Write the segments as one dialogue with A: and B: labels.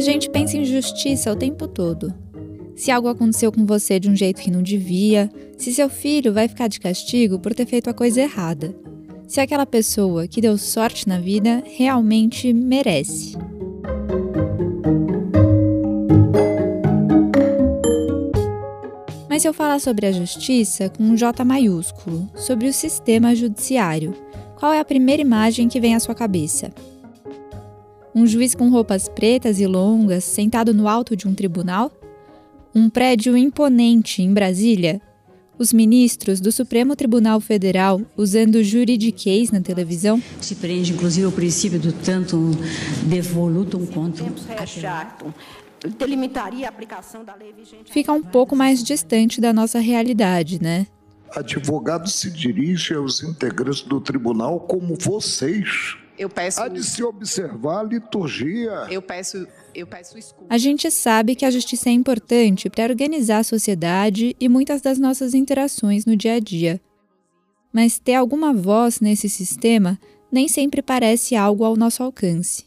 A: A gente pensa em justiça o tempo todo. Se algo aconteceu com você de um jeito que não devia, se seu filho vai ficar de castigo por ter feito a coisa errada, se aquela pessoa que deu sorte na vida realmente merece. Mas se eu falar sobre a justiça com um J maiúsculo, sobre o sistema judiciário, qual é a primeira imagem que vem à sua cabeça? Um juiz com roupas pretas e longas sentado no alto de um tribunal? Um prédio imponente em Brasília? Os ministros do Supremo Tribunal Federal usando juridiquês na televisão?
B: Se prende, inclusive, o princípio do tanto devolutum contra
A: delimitaria a aplicação da lei vigente. Fica um pouco mais distante da nossa realidade, né?
C: Advogado se dirige aos integrantes do tribunal como vocês
D: eu peço.
C: Há de se observar a liturgia.
D: Eu peço. Eu peço escuta.
A: A gente sabe que a justiça é importante para organizar a sociedade e muitas das nossas interações no dia a dia. Mas ter alguma voz nesse sistema nem sempre parece algo ao nosso alcance.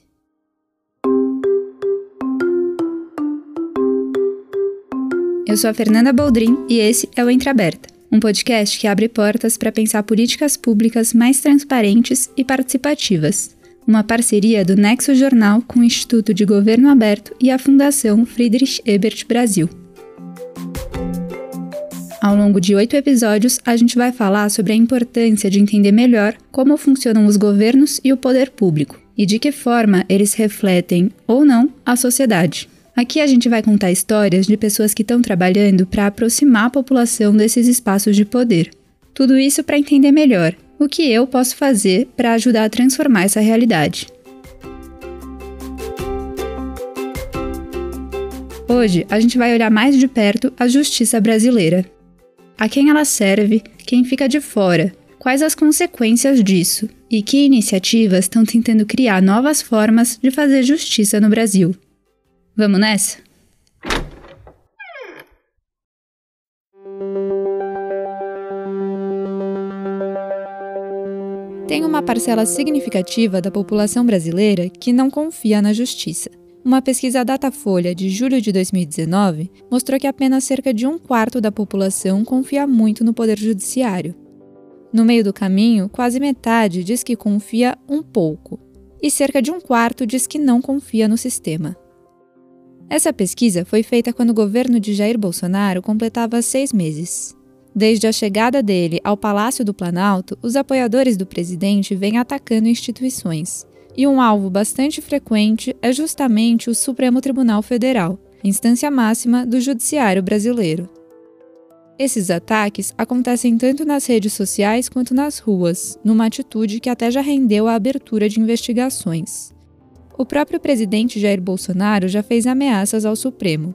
A: Eu sou a Fernanda Boldrin e esse é o Entreaberta um podcast que abre portas para pensar políticas públicas mais transparentes e participativas. Uma parceria do Nexo Jornal com o Instituto de Governo Aberto e a Fundação Friedrich Ebert Brasil. Ao longo de oito episódios, a gente vai falar sobre a importância de entender melhor como funcionam os governos e o poder público e de que forma eles refletem ou não a sociedade. Aqui a gente vai contar histórias de pessoas que estão trabalhando para aproximar a população desses espaços de poder. Tudo isso para entender melhor o que eu posso fazer para ajudar a transformar essa realidade. Hoje a gente vai olhar mais de perto a justiça brasileira. A quem ela serve, quem fica de fora, quais as consequências disso e que iniciativas estão tentando criar novas formas de fazer justiça no Brasil. Vamos nessa? Tem uma parcela significativa da população brasileira que não confia na justiça. Uma pesquisa Datafolha de julho de 2019 mostrou que apenas cerca de um quarto da população confia muito no Poder Judiciário. No meio do caminho, quase metade diz que confia um pouco, e cerca de um quarto diz que não confia no sistema. Essa pesquisa foi feita quando o governo de Jair Bolsonaro completava seis meses. Desde a chegada dele ao Palácio do Planalto, os apoiadores do presidente vêm atacando instituições. E um alvo bastante frequente é justamente o Supremo Tribunal Federal, instância máxima do judiciário brasileiro. Esses ataques acontecem tanto nas redes sociais quanto nas ruas, numa atitude que até já rendeu a abertura de investigações. O próprio presidente Jair Bolsonaro já fez ameaças ao Supremo.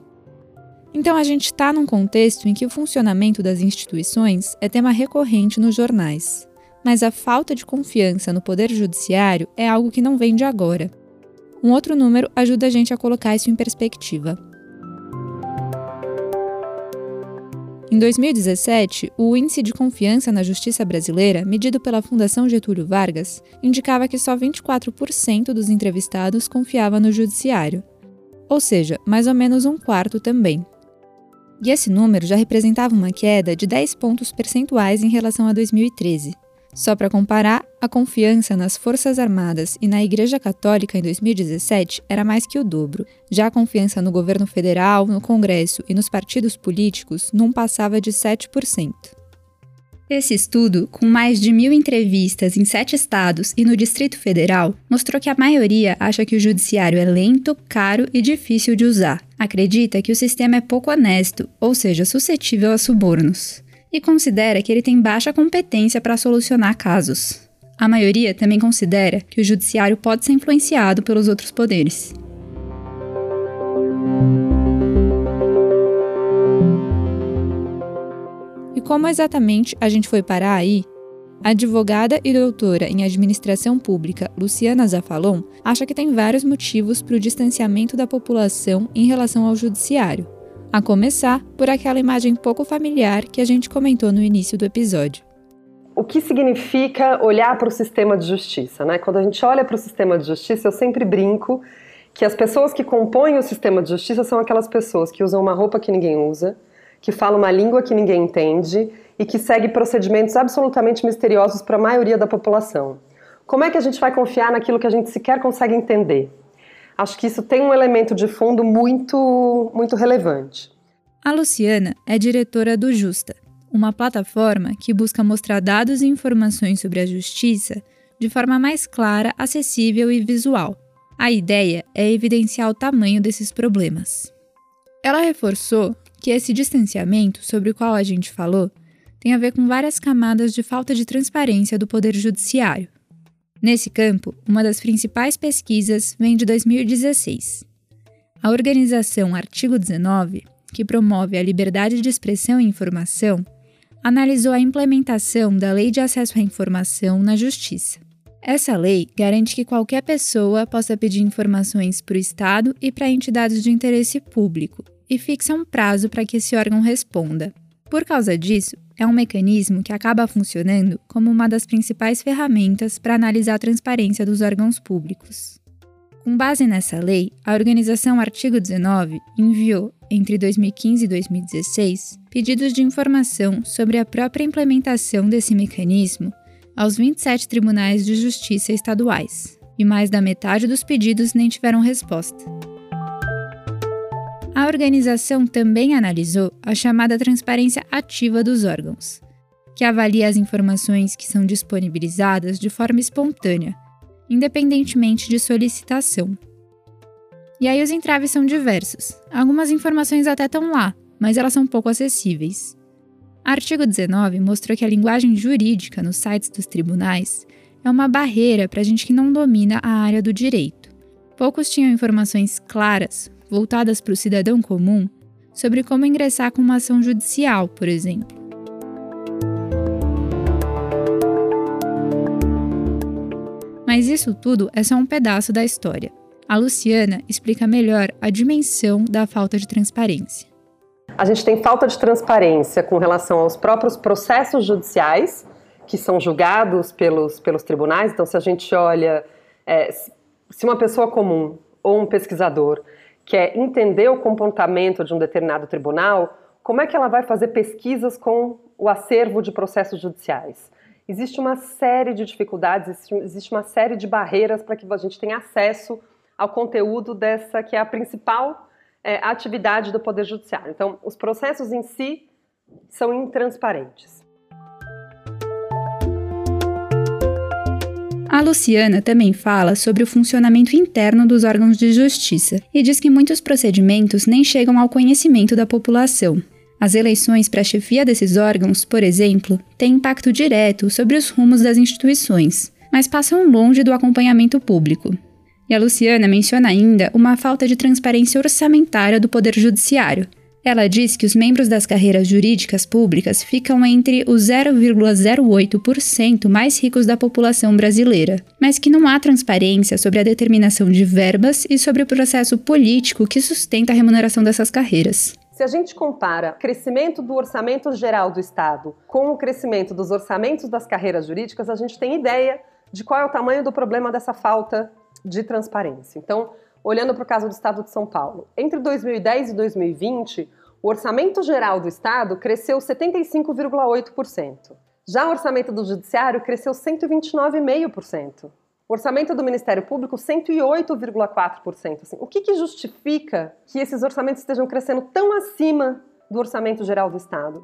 A: Então a gente está num contexto em que o funcionamento das instituições é tema recorrente nos jornais. Mas a falta de confiança no Poder Judiciário é algo que não vem de agora. Um outro número ajuda a gente a colocar isso em perspectiva. Em 2017, o índice de confiança na justiça brasileira, medido pela Fundação Getúlio Vargas, indicava que só 24% dos entrevistados confiava no judiciário, ou seja, mais ou menos um quarto também. E esse número já representava uma queda de 10 pontos percentuais em relação a 2013. Só para comparar, a confiança nas Forças Armadas e na Igreja Católica em 2017 era mais que o dobro. Já a confiança no governo federal, no Congresso e nos partidos políticos não passava de 7%. Esse estudo, com mais de mil entrevistas em sete estados e no Distrito Federal, mostrou que a maioria acha que o judiciário é lento, caro e difícil de usar. Acredita que o sistema é pouco honesto, ou seja, suscetível a subornos e considera que ele tem baixa competência para solucionar casos. A maioria também considera que o judiciário pode ser influenciado pelos outros poderes. E como exatamente a gente foi parar aí? A advogada e doutora em administração pública Luciana Zafalon acha que tem vários motivos para o distanciamento da população em relação ao judiciário, a começar por aquela imagem pouco familiar que a gente comentou no início do episódio.
E: O que significa olhar para o sistema de justiça? Né? Quando a gente olha para o sistema de justiça, eu sempre brinco que as pessoas que compõem o sistema de justiça são aquelas pessoas que usam uma roupa que ninguém usa, que falam uma língua que ninguém entende e que seguem procedimentos absolutamente misteriosos para a maioria da população. Como é que a gente vai confiar naquilo que a gente sequer consegue entender? Acho que isso tem um elemento de fundo muito, muito relevante.
A: A Luciana é diretora do Justa, uma plataforma que busca mostrar dados e informações sobre a justiça de forma mais clara, acessível e visual. A ideia é evidenciar o tamanho desses problemas. Ela reforçou que esse distanciamento sobre o qual a gente falou tem a ver com várias camadas de falta de transparência do Poder Judiciário. Nesse campo, uma das principais pesquisas vem de 2016. A organização Artigo 19, que promove a liberdade de expressão e informação, analisou a implementação da Lei de Acesso à Informação na Justiça. Essa lei garante que qualquer pessoa possa pedir informações para o Estado e para entidades de interesse público e fixa um prazo para que esse órgão responda. Por causa disso, é um mecanismo que acaba funcionando como uma das principais ferramentas para analisar a transparência dos órgãos públicos. Com base nessa lei, a organização Artigo 19 enviou, entre 2015 e 2016, pedidos de informação sobre a própria implementação desse mecanismo aos 27 tribunais de justiça estaduais, e mais da metade dos pedidos nem tiveram resposta. A organização também analisou a chamada transparência ativa dos órgãos, que avalia as informações que são disponibilizadas de forma espontânea, independentemente de solicitação. E aí os entraves são diversos. Algumas informações até estão lá, mas elas são pouco acessíveis. Artigo 19 mostrou que a linguagem jurídica nos sites dos tribunais é uma barreira para gente que não domina a área do direito. Poucos tinham informações claras, voltadas para o cidadão comum, sobre como ingressar com uma ação judicial, por exemplo. Mas isso tudo é só um pedaço da história. A Luciana explica melhor a dimensão da falta de transparência.
E: A gente tem falta de transparência com relação aos próprios processos judiciais, que são julgados pelos, pelos tribunais. Então, se a gente olha, é, se uma pessoa comum ou um pesquisador quer entender o comportamento de um determinado tribunal, como é que ela vai fazer pesquisas com o acervo de processos judiciais? Existe uma série de dificuldades, existe uma série de barreiras para que a gente tenha acesso ao conteúdo dessa que é a principal é, atividade do Poder Judiciário. Então, os processos em si são intransparentes.
A: A Luciana também fala sobre o funcionamento interno dos órgãos de justiça e diz que muitos procedimentos nem chegam ao conhecimento da população. As eleições para a chefia desses órgãos, por exemplo, têm impacto direto sobre os rumos das instituições, mas passam longe do acompanhamento público. E a Luciana menciona ainda uma falta de transparência orçamentária do Poder Judiciário. Ela diz que os membros das carreiras jurídicas públicas ficam entre os 0,08% mais ricos da população brasileira, mas que não há transparência sobre a determinação de verbas e sobre o processo político que sustenta a remuneração dessas carreiras.
E: Se a gente compara o crescimento do orçamento geral do Estado com o crescimento dos orçamentos das carreiras jurídicas, a gente tem ideia de qual é o tamanho do problema dessa falta de transparência. Então, olhando para o caso do Estado de São Paulo, entre 2010 e 2020, o orçamento geral do Estado cresceu 75,8%. Já o orçamento do Judiciário cresceu 129,5%. O orçamento do Ministério Público, 108,4%. Assim, o que, que justifica que esses orçamentos estejam crescendo tão acima do orçamento geral do Estado?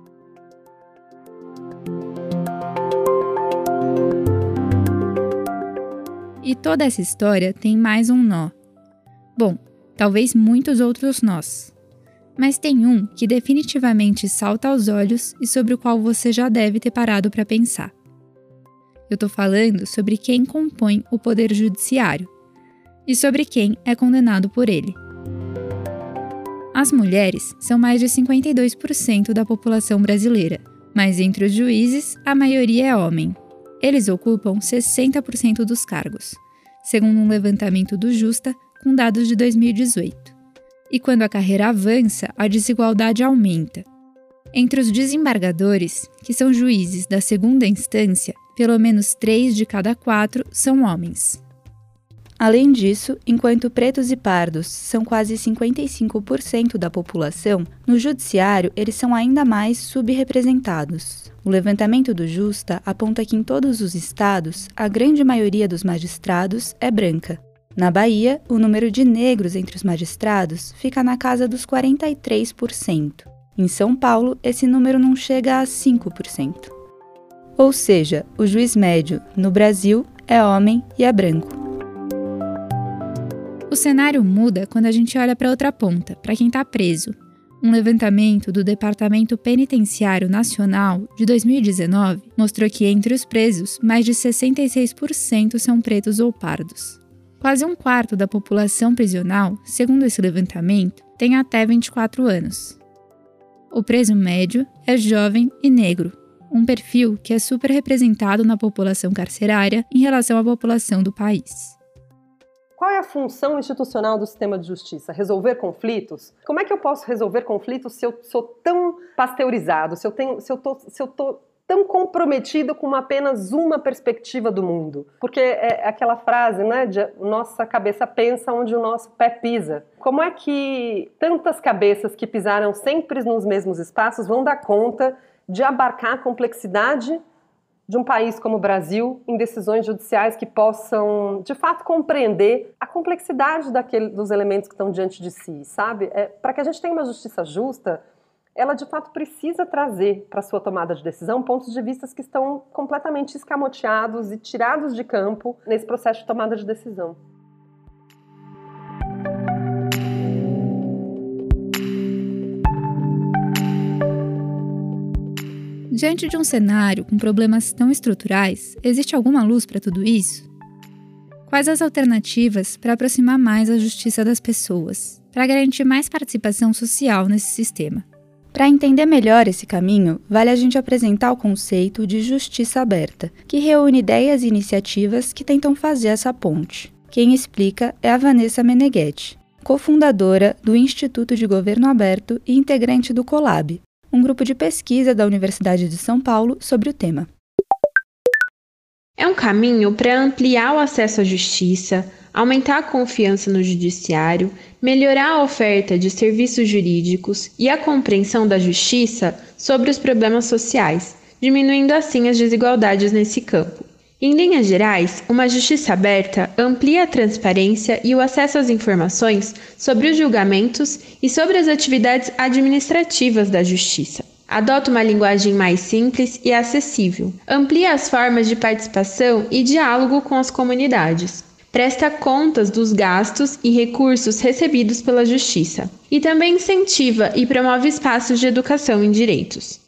A: E toda essa história tem mais um nó. Bom, talvez muitos outros nós. Mas tem um que definitivamente salta aos olhos e sobre o qual você já deve ter parado para pensar. Eu estou falando sobre quem compõe o Poder Judiciário e sobre quem é condenado por ele. As mulheres são mais de 52% da população brasileira, mas entre os juízes, a maioria é homem. Eles ocupam 60% dos cargos, segundo um levantamento do Justa com dados de 2018. E quando a carreira avança, a desigualdade aumenta. Entre os desembargadores, que são juízes da segunda instância, pelo menos três de cada quatro são homens. Além disso, enquanto pretos e pardos são quase 55% da população, no judiciário eles são ainda mais subrepresentados. O levantamento do Justa aponta que em todos os estados, a grande maioria dos magistrados é branca. Na Bahia, o número de negros entre os magistrados fica na casa dos 43%. Em São Paulo, esse número não chega a 5%. Ou seja, o juiz médio, no Brasil, é homem e é branco. O cenário muda quando a gente olha para outra ponta, para quem está preso. Um levantamento do Departamento Penitenciário Nacional de 2019 mostrou que entre os presos, mais de 66% são pretos ou pardos. Quase um quarto da população prisional, segundo esse levantamento, tem até 24 anos. O preso médio é jovem e negro, um perfil que é super representado na população carcerária em relação à população do país.
E: Qual é a função institucional do sistema de justiça? Resolver conflitos? Como é que eu posso resolver conflitos se eu sou tão pasteurizado, se eu tenho, se eu tô, se eu tô tão comprometido com apenas uma perspectiva do mundo? Porque é aquela frase, né, de nossa cabeça pensa onde o nosso pé pisa. Como é que tantas cabeças que pisaram sempre nos mesmos espaços vão dar conta de abarcar a complexidade de um país como o Brasil em decisões judiciais que possam, de fato, compreender a complexidade daquele, dos elementos que estão diante de si, sabe? É, para que a gente tenha uma justiça justa, ela de fato precisa trazer para sua tomada de decisão pontos de vista que estão completamente escamoteados e tirados de campo nesse processo de tomada de decisão.
A: Diante de um cenário com problemas tão estruturais, existe alguma luz para tudo isso? Quais as alternativas para aproximar mais a justiça das pessoas, para garantir mais participação social nesse sistema? Para entender melhor esse caminho, vale a gente apresentar o conceito de justiça aberta, que reúne ideias e iniciativas que tentam fazer essa ponte. Quem explica é a Vanessa Meneghetti, cofundadora do Instituto de Governo Aberto e integrante do COLAB, um grupo de pesquisa da Universidade de São Paulo sobre o tema.
F: É um caminho para ampliar o acesso à justiça, aumentar a confiança no judiciário, melhorar a oferta de serviços jurídicos e a compreensão da justiça sobre os problemas sociais, diminuindo assim as desigualdades nesse campo. Em linhas gerais, uma justiça aberta amplia a transparência e o acesso às informações sobre os julgamentos e sobre as atividades administrativas da justiça. Adota uma linguagem mais simples e acessível, amplia as formas de participação e diálogo com as comunidades, presta contas dos gastos e recursos recebidos pela Justiça e também incentiva e promove espaços de educação em direitos.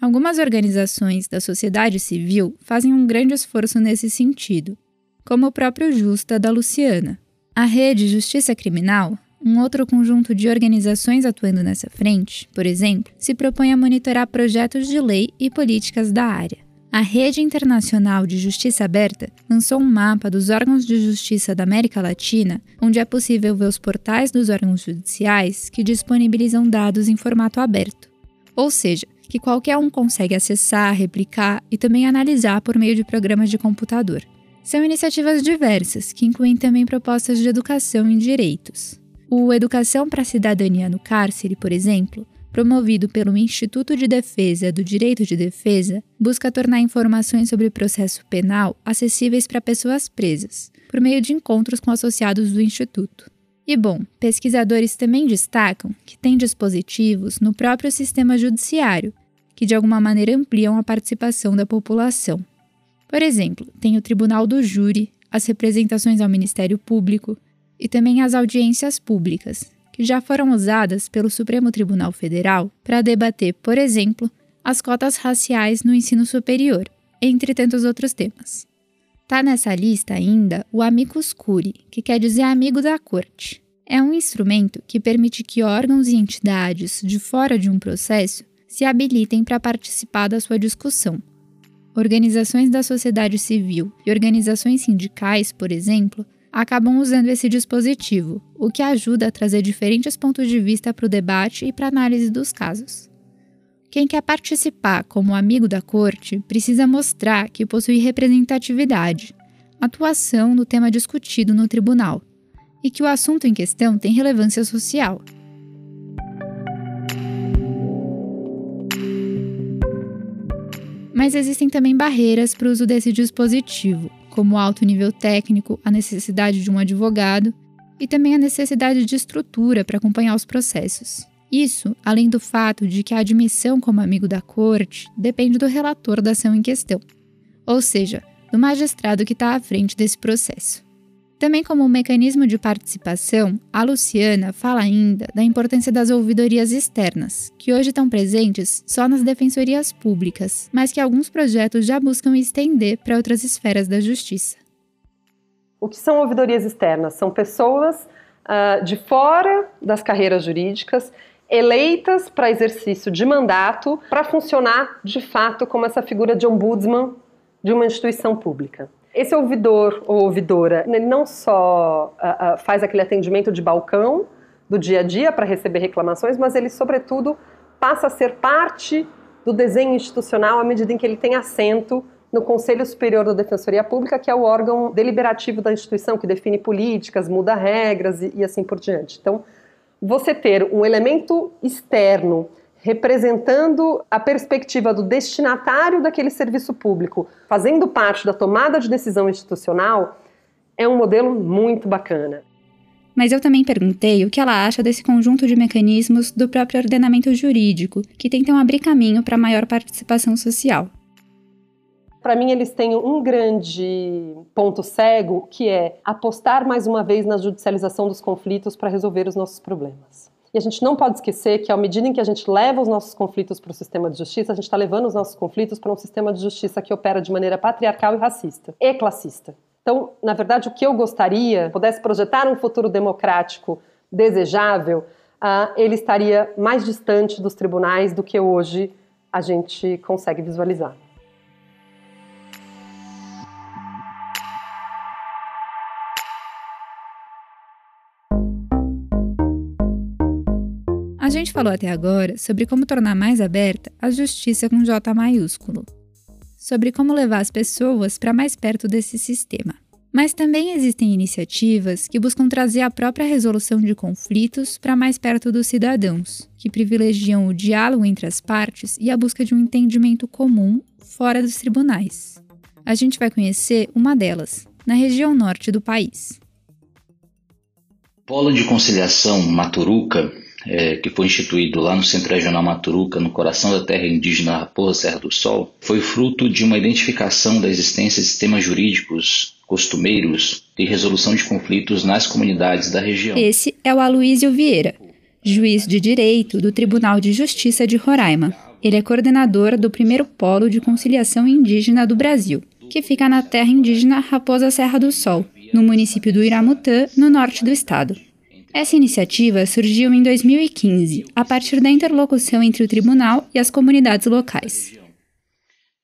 A: Algumas organizações da sociedade civil fazem um grande esforço nesse sentido, como o próprio Justa da Luciana. A Rede Justiça Criminal, um outro conjunto de organizações atuando nessa frente, por exemplo, se propõe a monitorar projetos de lei e políticas da área. A Rede Internacional de Justiça Aberta lançou um mapa dos órgãos de justiça da América Latina, onde é possível ver os portais dos órgãos judiciais que disponibilizam dados em formato aberto. Ou seja, que qualquer um consegue acessar, replicar e também analisar por meio de programas de computador. São iniciativas diversas, que incluem também propostas de educação em direitos. O Educação para a Cidadania no Cárcere, por exemplo, promovido pelo Instituto de Defesa do Direito de Defesa, busca tornar informações sobre o processo penal acessíveis para pessoas presas, por meio de encontros com associados do Instituto. E bom, pesquisadores também destacam que tem dispositivos no próprio sistema judiciário que de alguma maneira ampliam a participação da população. Por exemplo, tem o Tribunal do Júri, as representações ao Ministério Público e também as audiências públicas, já foram usadas pelo Supremo Tribunal Federal para debater, por exemplo, as cotas raciais no ensino superior, entre tantos outros temas. Tá nessa lista ainda o amicus curiae, que quer dizer amigo da corte. É um instrumento que permite que órgãos e entidades de fora de um processo se habilitem para participar da sua discussão. Organizações da sociedade civil e organizações sindicais, por exemplo, acabam usando esse dispositivo, o que ajuda a trazer diferentes pontos de vista para o debate e para a análise dos casos. Quem quer participar como amigo da corte precisa mostrar que possui representatividade, atuação no tema discutido no tribunal e que o assunto em questão tem relevância social. Mas existem também barreiras para o uso desse dispositivo, como o alto nível técnico, a necessidade de um advogado e também a necessidade de estrutura para acompanhar os processos. Isso, além do fato de que a admissão como amigo da corte depende do relator da ação em questão, ou seja, do magistrado que está à frente desse processo. Também como um mecanismo de participação, a Luciana fala ainda da importância das ouvidorias externas, que hoje estão presentes só nas defensorias públicas, mas que alguns projetos já buscam estender para outras esferas da justiça.
E: O que são ouvidorias externas? São pessoas uh, de fora das carreiras jurídicas eleitas para exercício de mandato para funcionar de fato como essa figura de ombudsman de uma instituição pública. Esse ouvidor ou ouvidora, ele não só uh, uh, faz aquele atendimento de balcão do dia a dia para receber reclamações, mas ele, sobretudo, passa a ser parte do desenho institucional à medida em que ele tem assento no Conselho Superior da Defensoria Pública, que é o órgão deliberativo da instituição que define políticas, muda regras e, e assim por diante. Então, você ter um elemento externo representando a perspectiva do destinatário daquele serviço público, fazendo parte da tomada de decisão institucional, é um modelo muito bacana.
A: Mas eu também perguntei o que ela acha desse conjunto de mecanismos do próprio ordenamento jurídico, que tentam abrir caminho para maior participação social.
E: Para mim, eles têm um grande ponto cego, que é apostar mais uma vez na judicialização dos conflitos para resolver os nossos problemas. E a gente não pode esquecer que, à medida em que a gente leva os nossos conflitos para o sistema de justiça, a gente está levando os nossos conflitos para um sistema de justiça que opera de maneira patriarcal e racista e classista. Então, na verdade, o que eu gostaria, pudesse projetar um futuro democrático desejável, uh, ele estaria mais distante dos tribunais do que hoje a gente consegue visualizar.
A: Falou até agora sobre como tornar mais aberta a justiça com J maiúsculo, sobre como levar as pessoas para mais perto desse sistema. Mas também existem iniciativas que buscam trazer a própria resolução de conflitos para mais perto dos cidadãos, que privilegiam o diálogo entre as partes e a busca de um entendimento comum fora dos tribunais. A gente vai conhecer uma delas, na região norte do país.
G: Polo de Conciliação Maturuca é, que foi instituído lá no Centro Regional Maturuca, no coração da terra indígena Raposa Serra do Sol, foi fruto de uma identificação da existência de sistemas jurídicos costumeiros de resolução de conflitos nas comunidades da região.
A: Esse é o Aloísio Vieira, juiz de direito do Tribunal de Justiça de Roraima. Ele é coordenador do primeiro polo de conciliação indígena do Brasil, que fica na terra indígena Raposa Serra do Sol, no município do Iramutã, no norte do estado. Essa iniciativa surgiu em 2015, a partir da interlocução entre o tribunal e as comunidades locais.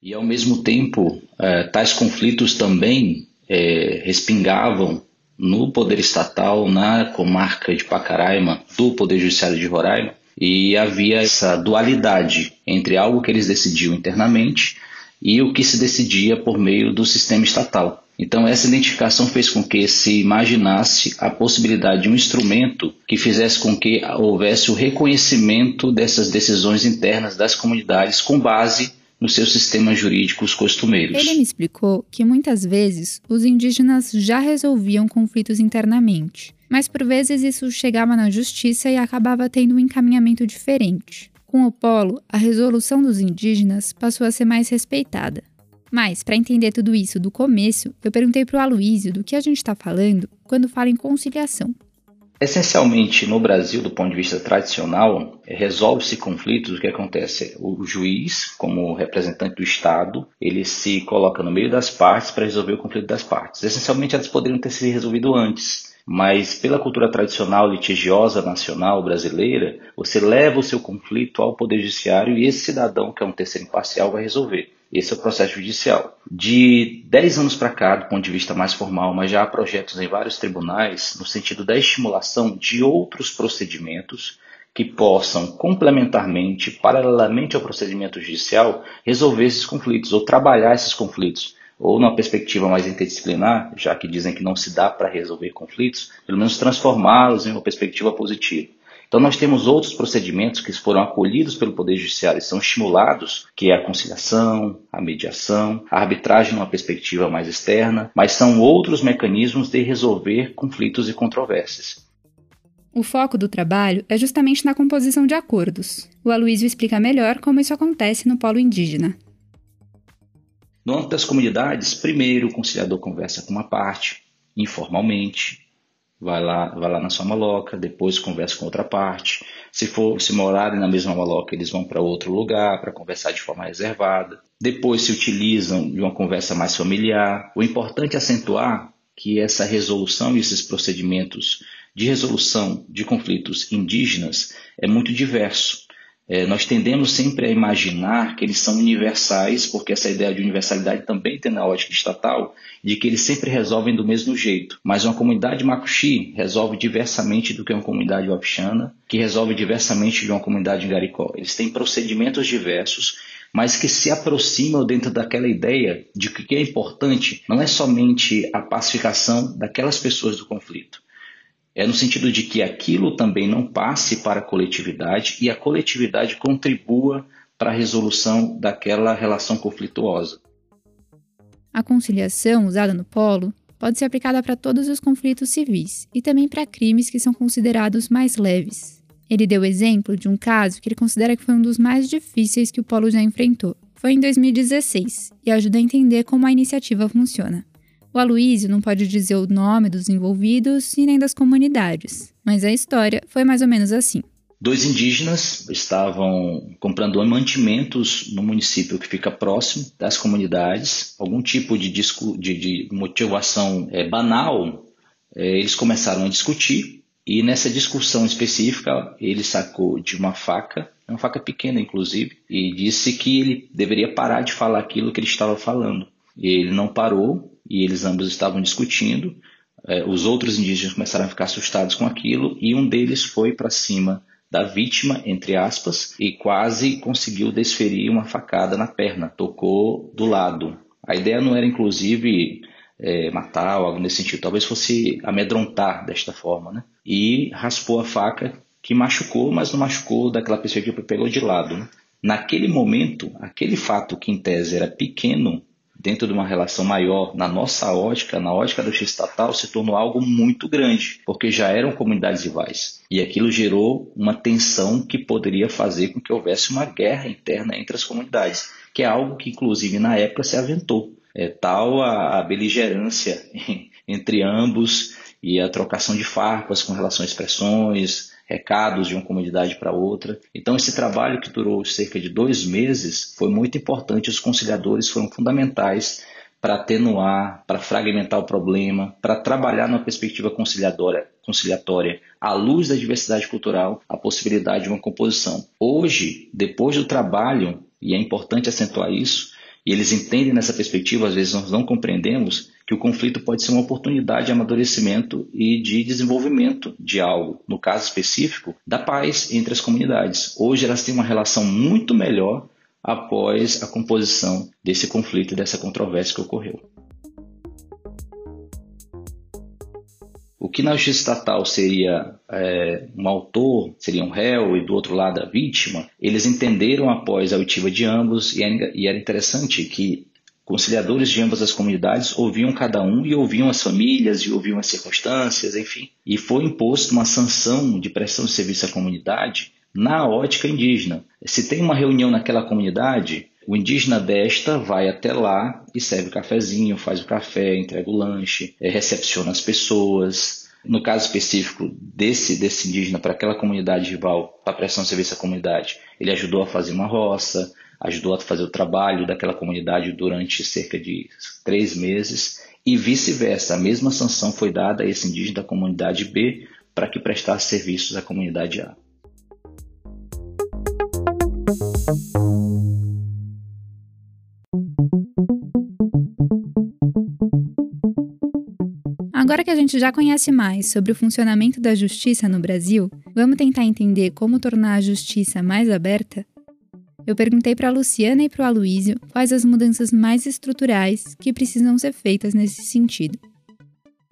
G: E, ao mesmo tempo, eh, tais conflitos também eh, respingavam no poder estatal, na comarca de Pacaraima, do Poder Judiciário de Roraima, e havia essa dualidade entre algo que eles decidiam internamente e o que se decidia por meio do sistema estatal. Então, essa identificação fez com que se imaginasse a possibilidade de um instrumento que fizesse com que houvesse o reconhecimento dessas decisões internas das comunidades com base nos seus sistemas jurídicos costumeiros.
A: Ele me explicou que muitas vezes os indígenas já resolviam conflitos internamente, mas por vezes isso chegava na justiça e acabava tendo um encaminhamento diferente. Com o polo, a resolução dos indígenas passou a ser mais respeitada. Mas, para entender tudo isso do começo, eu perguntei para o Aloísio do que a gente está falando quando fala em conciliação.
G: Essencialmente, no Brasil, do ponto de vista tradicional, resolve-se conflitos. O que acontece? O juiz, como representante do Estado, ele se coloca no meio das partes para resolver o conflito das partes. Essencialmente, elas poderiam ter sido resolvido antes, mas pela cultura tradicional litigiosa nacional brasileira, você leva o seu conflito ao Poder Judiciário e esse cidadão, que é um terceiro imparcial, vai resolver. Esse é o processo judicial. De 10 anos para cá, do ponto de vista mais formal, mas já há projetos em vários tribunais no sentido da estimulação de outros procedimentos que possam complementarmente, paralelamente ao procedimento judicial, resolver esses conflitos ou trabalhar esses conflitos. ou numa perspectiva mais interdisciplinar, já que dizem que não se dá para resolver conflitos, pelo menos transformá-los em uma perspectiva positiva. Então nós temos outros procedimentos que foram acolhidos pelo Poder Judiciário e são estimulados, que é a conciliação, a mediação, a arbitragem numa perspectiva mais externa, mas são outros mecanismos de resolver conflitos e controvérsias.
A: O foco do trabalho é justamente na composição de acordos. O Aloysio explica melhor como isso acontece no polo indígena.
G: No âmbito das comunidades, primeiro o conciliador conversa com uma parte, informalmente, vai lá, vai lá na sua maloca, depois conversa com outra parte. Se for se morarem na mesma maloca, eles vão para outro lugar para conversar de forma reservada. Depois se utilizam de uma conversa mais familiar. O importante é acentuar que essa resolução e esses procedimentos de resolução de conflitos indígenas é muito diverso. É, nós tendemos sempre a imaginar que eles são universais, porque essa ideia de universalidade também tem na ótica estatal, de que eles sempre resolvem do mesmo jeito. Mas uma comunidade Makuxi resolve diversamente do que uma comunidade Wapixana, que resolve diversamente de uma comunidade Garicó. Eles têm procedimentos diversos, mas que se aproximam dentro daquela ideia de que o que é importante não é somente a pacificação daquelas pessoas do conflito, é no sentido de que aquilo também não passe para a coletividade e a coletividade contribua para a resolução daquela relação conflituosa.
A: A conciliação usada no polo pode ser aplicada para todos os conflitos civis e também para crimes que são considerados mais leves. Ele deu exemplo de um caso que ele considera que foi um dos mais difíceis que o polo já enfrentou. Foi em 2016 e ajuda a entender como a iniciativa funciona. O Aloísio não pode dizer o nome dos envolvidos e nem das comunidades, mas a história foi mais ou menos assim.
G: Dois indígenas estavam comprando mantimentos no município que fica próximo das comunidades, algum tipo de, disco, de, de motivação é, banal. É, eles começaram a discutir e nessa discussão específica ele sacou de uma faca, uma faca pequena inclusive, e disse que ele deveria parar de falar aquilo que ele estava falando. Ele não parou e eles ambos estavam discutindo. É, os outros indígenas começaram a ficar assustados com aquilo e um deles foi para cima da vítima, entre aspas, e quase conseguiu desferir uma facada na perna, tocou do lado. A ideia não era, inclusive, é, matar ou algo nesse sentido, talvez fosse amedrontar desta forma, né? E raspou a faca que machucou, mas não machucou daquela perspectiva que pegou de lado. Né? Naquele momento, aquele fato que em tese era pequeno, dentro de uma relação maior, na nossa ótica, na ótica justiça estatal, se tornou algo muito grande, porque já eram comunidades rivais. E aquilo gerou uma tensão que poderia fazer com que houvesse uma guerra interna entre as comunidades, que é algo que, inclusive, na época se aventou. É tal a, a beligerância entre ambos e a trocação de farpas com relação a expressões, recados de uma comunidade para outra. Então, esse trabalho que durou cerca de dois meses foi muito importante. Os conciliadores foram fundamentais para atenuar, para fragmentar o problema, para trabalhar numa perspectiva conciliadora, conciliatória, à luz da diversidade cultural, a possibilidade de uma composição. Hoje, depois do trabalho, e é importante acentuar isso, e eles entendem nessa perspectiva, às vezes nós não compreendemos, que o conflito pode ser uma oportunidade de amadurecimento e de desenvolvimento de algo, no caso específico, da paz entre as comunidades. Hoje elas têm uma relação muito melhor após a composição desse conflito e dessa controvérsia que ocorreu. O que na justiça estatal seria é, um autor, seria um réu e do outro lado a vítima, eles entenderam após a oitiva de ambos e era interessante que conciliadores de ambas as comunidades ouviam cada um e ouviam as famílias e ouviam as circunstâncias, enfim. E foi imposto uma sanção de prestação de serviço à comunidade na ótica indígena. Se tem uma reunião naquela comunidade, o indígena desta vai até lá e serve o cafezinho, faz o café, entrega o lanche, eh, recepciona as pessoas. No caso específico desse, desse indígena para aquela comunidade rival, para prestação de serviço à comunidade, ele ajudou a fazer uma roça, ajudou a fazer o trabalho daquela comunidade durante cerca de três meses e vice-versa. A mesma sanção foi dada a esse indígena da comunidade B para que prestasse serviços à comunidade A.
A: Agora que a gente já conhece mais sobre o funcionamento da justiça no Brasil, vamos tentar entender como tornar a justiça mais aberta Eu perguntei para a Luciana e para o Aloísio quais as mudanças mais estruturais que precisam ser feitas nesse sentido.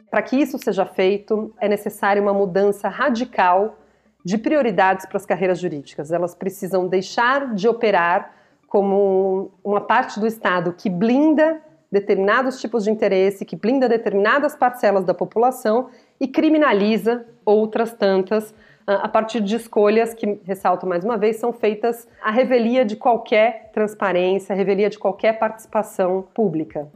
E: Para que isso seja feito, é necessária uma mudança radical de prioridades para as carreiras jurídicas. Elas precisam deixar de operar como uma parte do Estado que blinda determinados tipos de interesse, que blinda determinadas parcelas da população e criminaliza outras tantas ah, a partir de escolhas que, ressalto mais uma vez, são feitas à revelia de qualquer transparência, à revelia de qualquer participação pública.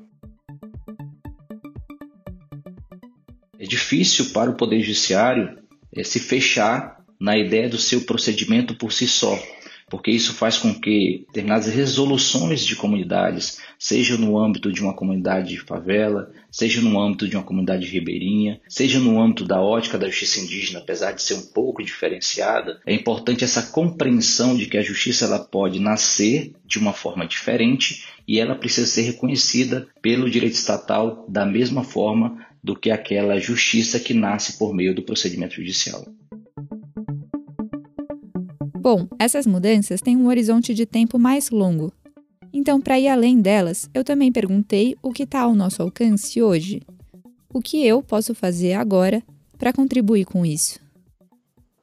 G: É difícil para o Poder Judiciário é, se fechar na ideia do seu procedimento por si só porque isso faz com que determinadas resoluções de comunidades, seja no âmbito de uma comunidade de favela, seja no âmbito de uma comunidade ribeirinha, seja no âmbito da ótica da justiça indígena, apesar de ser um pouco diferenciada, é importante essa compreensão de que a justiça ela pode nascer de uma forma diferente e ela precisa ser reconhecida pelo direito estatal da mesma forma do que aquela justiça que nasce por meio do procedimento judicial.
A: Bom, essas mudanças têm um horizonte de tempo mais longo. Então, para ir além delas, eu também perguntei o que está ao nosso alcance hoje. O que eu posso fazer agora para contribuir com isso?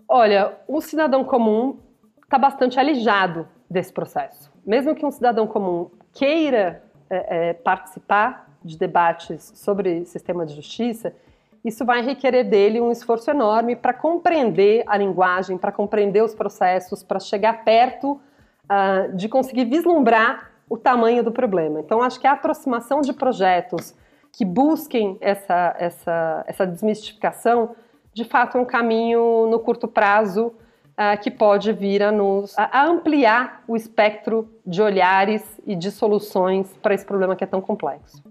E: Olha, o cidadão comum está bastante alijado desse processo. Mesmo que um cidadão comum queira é, é, participar de debates sobre sistema de justiça, isso vai requerer dele um esforço enorme para compreender a linguagem, para compreender os processos, para chegar perto uh, de conseguir vislumbrar o tamanho do problema. Então, acho que a aproximação de projetos que busquem essa, essa, essa desmistificação, de fato, é um caminho no curto prazo uh, que pode vir a nos a ampliar o espectro de olhares e de soluções para esse problema que é tão complexo.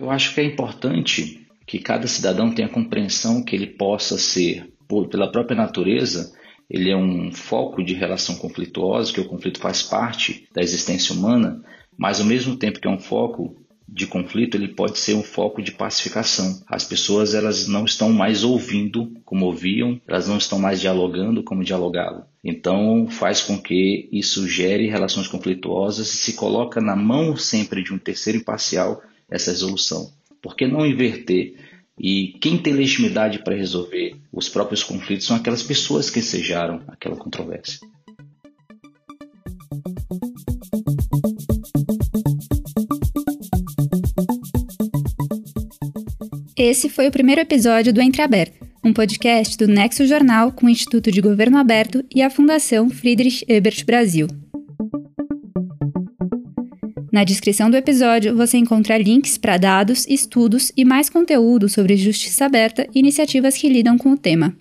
G: Eu acho que é importante que cada cidadão tenha compreensão que ele possa ser, por, pela própria natureza, ele é um foco de relação conflituosa, que o conflito faz parte da existência humana, mas ao mesmo tempo que é um foco de conflito, ele pode ser um foco de pacificação. As pessoas elas não estão mais ouvindo como ouviam, elas não estão mais dialogando como dialogavam. Então faz com que isso gere relações conflituosas e se coloca na mão sempre de um terceiro imparcial essa resolução. Por que não inverter? E quem tem legitimidade para resolver os próprios conflitos são aquelas pessoas que ensejaram aquela controvérsia.
A: Esse foi o primeiro episódio do Entre Aberto, um podcast do Nexo Jornal com o Instituto de Governo Aberto e a Fundação Friedrich Ebert Brasil. Na descrição do episódio você encontra links para dados, estudos e mais conteúdo sobre justiça aberta e iniciativas que lidam com o tema.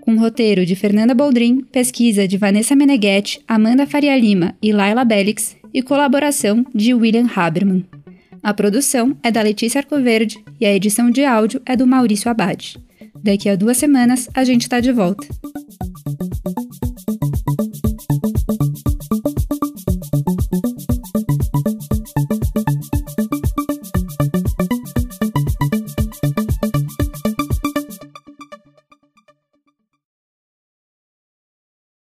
A: Com roteiro de Fernanda Boldrin, pesquisa de Vanessa Meneghetti, Amanda Faria Lima e Laila Bellix e colaboração de William Haberman. A produção é da Letícia Arcoverde e a edição de áudio é do Maurício Abad. Daqui a duas semanas a gente está de volta.